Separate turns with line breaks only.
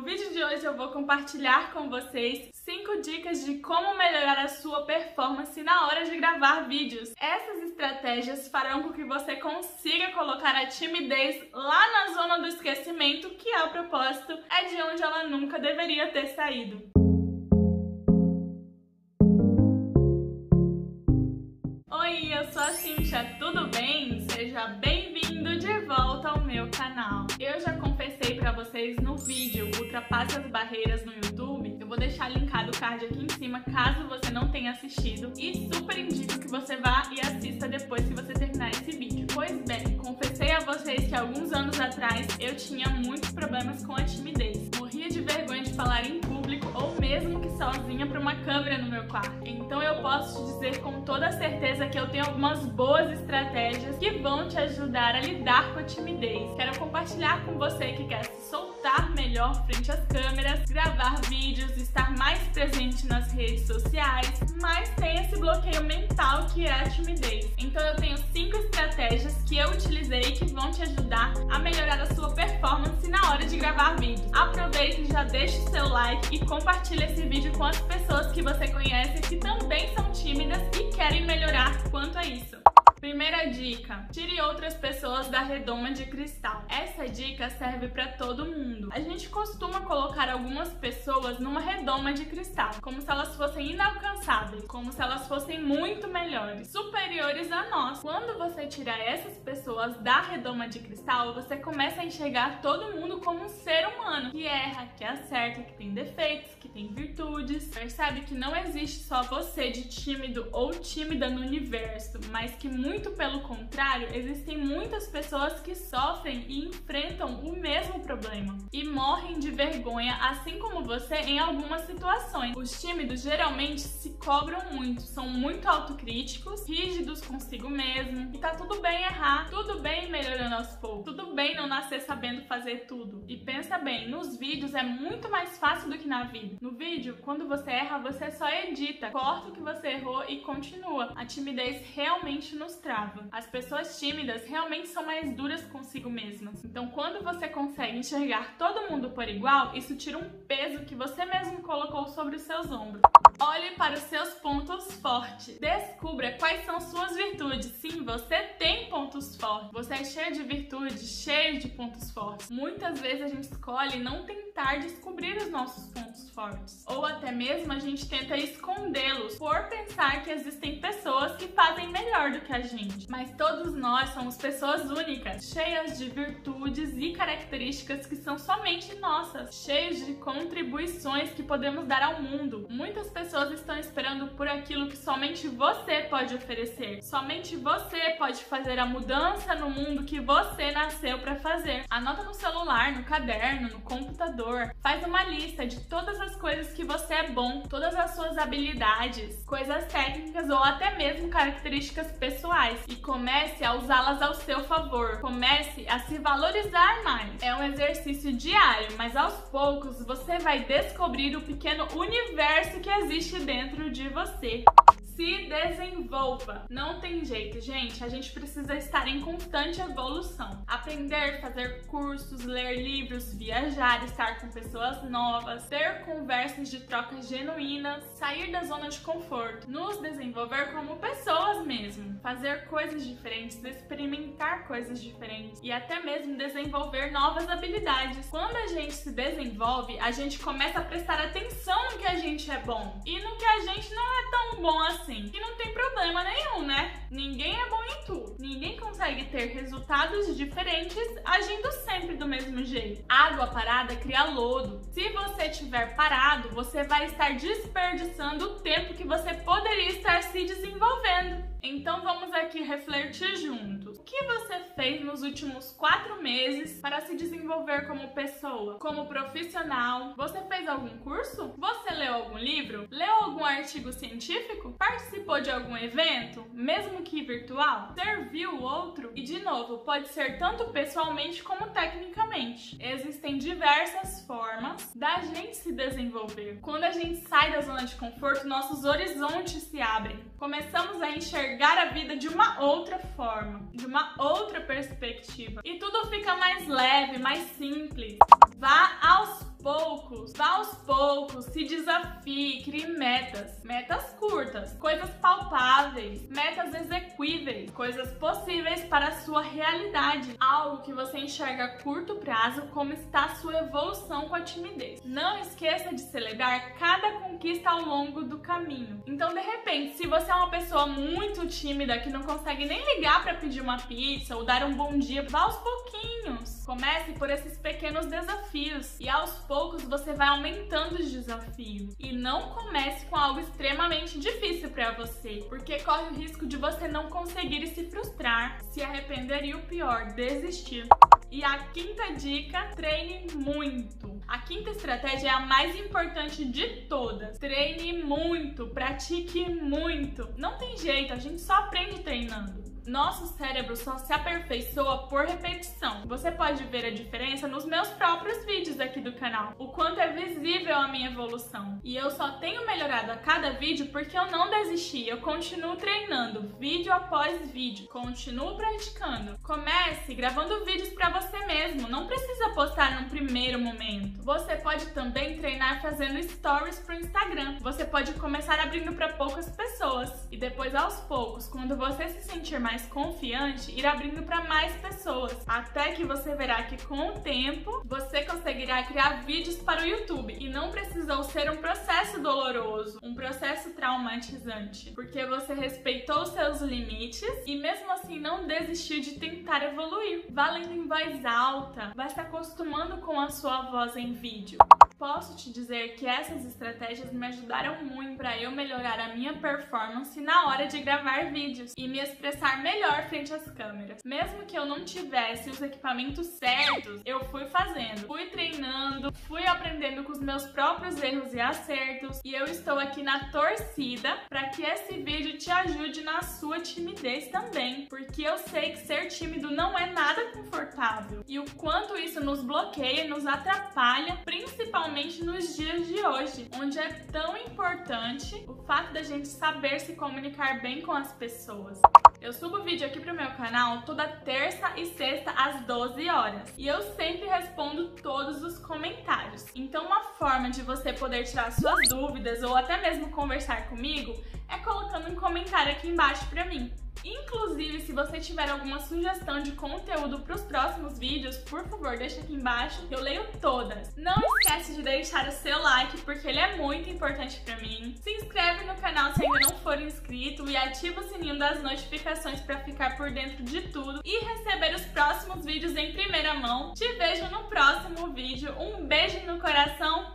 No vídeo de hoje eu vou compartilhar com vocês 5 dicas de como melhorar a sua performance na hora de gravar vídeos. Essas estratégias farão com que você consiga colocar a timidez lá na zona do esquecimento, que a propósito é de onde ela nunca deveria ter saído. Oi, eu sou a Cintia, tudo bem? Seja bem-vindo de volta ao meu canal. Eu já confessei para vocês no vídeo Ultrapasse as Barreiras no YouTube. Eu vou deixar linkado o card aqui em cima caso você não tenha assistido e super indico que você vá e assista depois que você terminar esse vídeo. Pois bem, confessei a vocês que alguns anos atrás eu tinha muitos problemas com a timidez. Morria de vergonha de falar em sozinha para uma câmera no meu quarto. Então eu posso te dizer com toda certeza que eu tenho algumas boas estratégias que vão te ajudar a lidar com a timidez. Quero compartilhar com você que quer se soltar melhor frente às câmeras, gravar vídeos, presente nas redes sociais, mas tem esse bloqueio mental que é a timidez. Então eu tenho cinco estratégias que eu utilizei que vão te ajudar a melhorar a sua performance na hora de gravar vídeos. Aproveite e já deixe o seu like e compartilhe esse vídeo com as pessoas que você conhece que também são tímidas e querem melhorar quanto a isso. Primeira dica: tire outras pessoas da redoma de cristal. Essa dica serve para todo mundo. A gente costuma colocar algumas pessoas numa redoma de cristal, como se elas fossem inalcançáveis, como se elas fossem muito melhores, superiores a nós. Quando você tirar essas pessoas da redoma de cristal, você começa a enxergar todo mundo como um ser humano que erra, que acerta, que tem defeitos, que tem virtudes. Percebe que não existe só você de tímido ou tímida no universo, mas que muito pelo contrário, existem muitas pessoas que sofrem e enfrentam o mesmo problema e morrem de vergonha, assim como você, em algumas situações. Os tímidos geralmente se cobram muito, são muito autocríticos, rígidos consigo mesmo, e tá tudo bem errar, tudo bem melhorando aos poucos, tudo bem não nascer sabendo fazer tudo. E pensa bem, nos vídeos é muito mais fácil do que na vida. No vídeo, quando você erra, você só edita, corta o que você errou e continua. A timidez realmente nos As pessoas tímidas realmente são mais duras consigo mesmas. Então, quando você consegue enxergar todo mundo por igual, isso tira um peso que você mesmo colocou sobre os seus ombros. Olhe para os seus pontos fortes. Descubra quais são suas virtudes. Sim, você tem pontos fortes. Você é cheio de virtudes, cheio de pontos fortes. Muitas vezes a gente escolhe não tentar descobrir os nossos pontos fortes. Ou até mesmo a gente tenta escondê-los por pensar que existem pessoas que fazem melhor do que a gente. Mas todos nós somos pessoas únicas, cheias de virtudes e características que são somente nossas, cheios de contribuições que podemos dar ao mundo. Muitas pessoas estão esperando por aquilo que somente você pode oferecer. Somente você pode fazer a mudança no mundo que você nasceu para fazer. Anota no celular, no caderno, no computador. Faz uma lista de todas as coisas que você é bom, todas as suas habilidades, coisas técnicas ou até mesmo características pessoais e comece a usá-las ao seu favor. Comece a se valorizar mais. É um exercício diário, mas aos poucos você vai descobrir o pequeno universo que existe dentro de você se desenvolva. Não tem jeito, gente. A gente precisa estar em constante evolução. Aprender, fazer cursos, ler livros, viajar, estar com pessoas novas, ter conversas de troca genuínas, sair da zona de conforto, nos desenvolver como pessoas mesmo, fazer coisas diferentes, experimentar coisas diferentes e até mesmo desenvolver novas habilidades. Quando a gente se desenvolve, a gente começa a prestar atenção no que a gente é bom e no que a gente não é tão bom assim assim. E não tem problema nenhum, né? Ninguém é bom em tudo. Ninguém consegue ter resultados diferentes agindo sempre do mesmo jeito. Água parada cria lodo. Se você estiver parado, você vai estar desperdiçando o tempo que você poderia estar se desenvolvendo. Então vamos aqui refletir juntos. O que você fez nos últimos quatro meses para se desenvolver como pessoa, como profissional? Você fez algum curso? Você leu algum livro? Leu algum artigo científico? Participou de algum evento, mesmo que virtual? Serviu outro? E de novo, pode ser tanto pessoalmente como tecnicamente. Existem diversas formas da gente se desenvolver. Quando a gente sai da zona de conforto, nossos horizontes se abrem. Começamos a enxergar a vida de uma outra forma, de uma outra perspectiva. E tudo fica mais leve, mais simples. Vá aos poucos Vá aos poucos, se desafie, crie metas. Metas curtas, coisas palpáveis, metas execuíveis, coisas possíveis para a sua realidade. Algo que você enxerga a curto prazo como está a sua evolução com a timidez. Não esqueça de celebrar cada conquista ao longo do caminho. Então, de repente, se você é uma pessoa muito tímida que não consegue nem ligar para pedir uma pizza ou dar um bom dia, vá aos pouquinhos. Comece por esses pequenos desafios e aos poucos você vai aumentando os desafios. E não comece com algo extremamente difícil para você, porque corre o risco de você não conseguir se frustrar, se arrepender e o pior, desistir. E a quinta dica, treine muito. A quinta estratégia é a mais importante de todas. Treine muito, pratique muito. Não tem jeito, a gente só aprende treinando. Nosso cérebro só se aperfeiçoa por repetição. Você pode ver a diferença nos meus próprios vídeos aqui do canal. O quanto é visível a minha evolução. E eu só tenho melhorado a cada vídeo porque eu não desisti. Eu continuo treinando, vídeo após vídeo. Continuo praticando. Comece gravando vídeos para você mesmo. Não precisa postar num primeiro momento. Você pode também treinar fazendo stories pro Instagram. Você pode começar abrindo para poucas pessoas. E depois, aos poucos, quando você se sentir mais confiante, ir abrindo para mais pessoas, até que você verá que com o tempo você conseguirá criar vídeos para o YouTube. E não precisou ser um processo doloroso, um processo traumatizante, porque você respeitou seus limites e mesmo assim não desistiu de tentar evoluir. Vá lendo em voz alta, vai se acostumando com a sua voz em vídeo posso te dizer que essas estratégias me ajudaram muito para eu melhorar a minha performance na hora de gravar vídeos e me expressar melhor frente às câmeras. Mesmo que eu não tivesse os equipamentos certos, eu fui fazendo, fui treinando, fui aprendendo com os meus próprios erros e acertos. E eu estou aqui na torcida para que esse vídeo te ajude na sua timidez também, porque eu sei que ser tímido não é nada confortável. E o quanto isso nos bloqueia, nos atrapalha, principalmente principalmente nos dias de hoje, onde é tão importante o fato da gente saber se comunicar bem com as pessoas. Eu subo vídeo aqui pro meu canal toda terça e sexta às 12 horas. E eu sempre respondo todos os comentários. Então uma forma de você poder tirar suas dúvidas ou até mesmo conversar comigo é colocando um comentário aqui embaixo pra mim. Inclusive, se você tiver alguma sugestão de conteúdo para os próximos vídeos, por favor, deixa aqui embaixo, eu leio todas. Não esquece de deixar o seu like, porque ele é muito importante para mim. Se inscreve no canal se ainda não for inscrito e ativa o sininho das notificações para ficar por dentro de tudo e receber os próximos vídeos em primeira mão. Te vejo no próximo vídeo. Um beijo no coração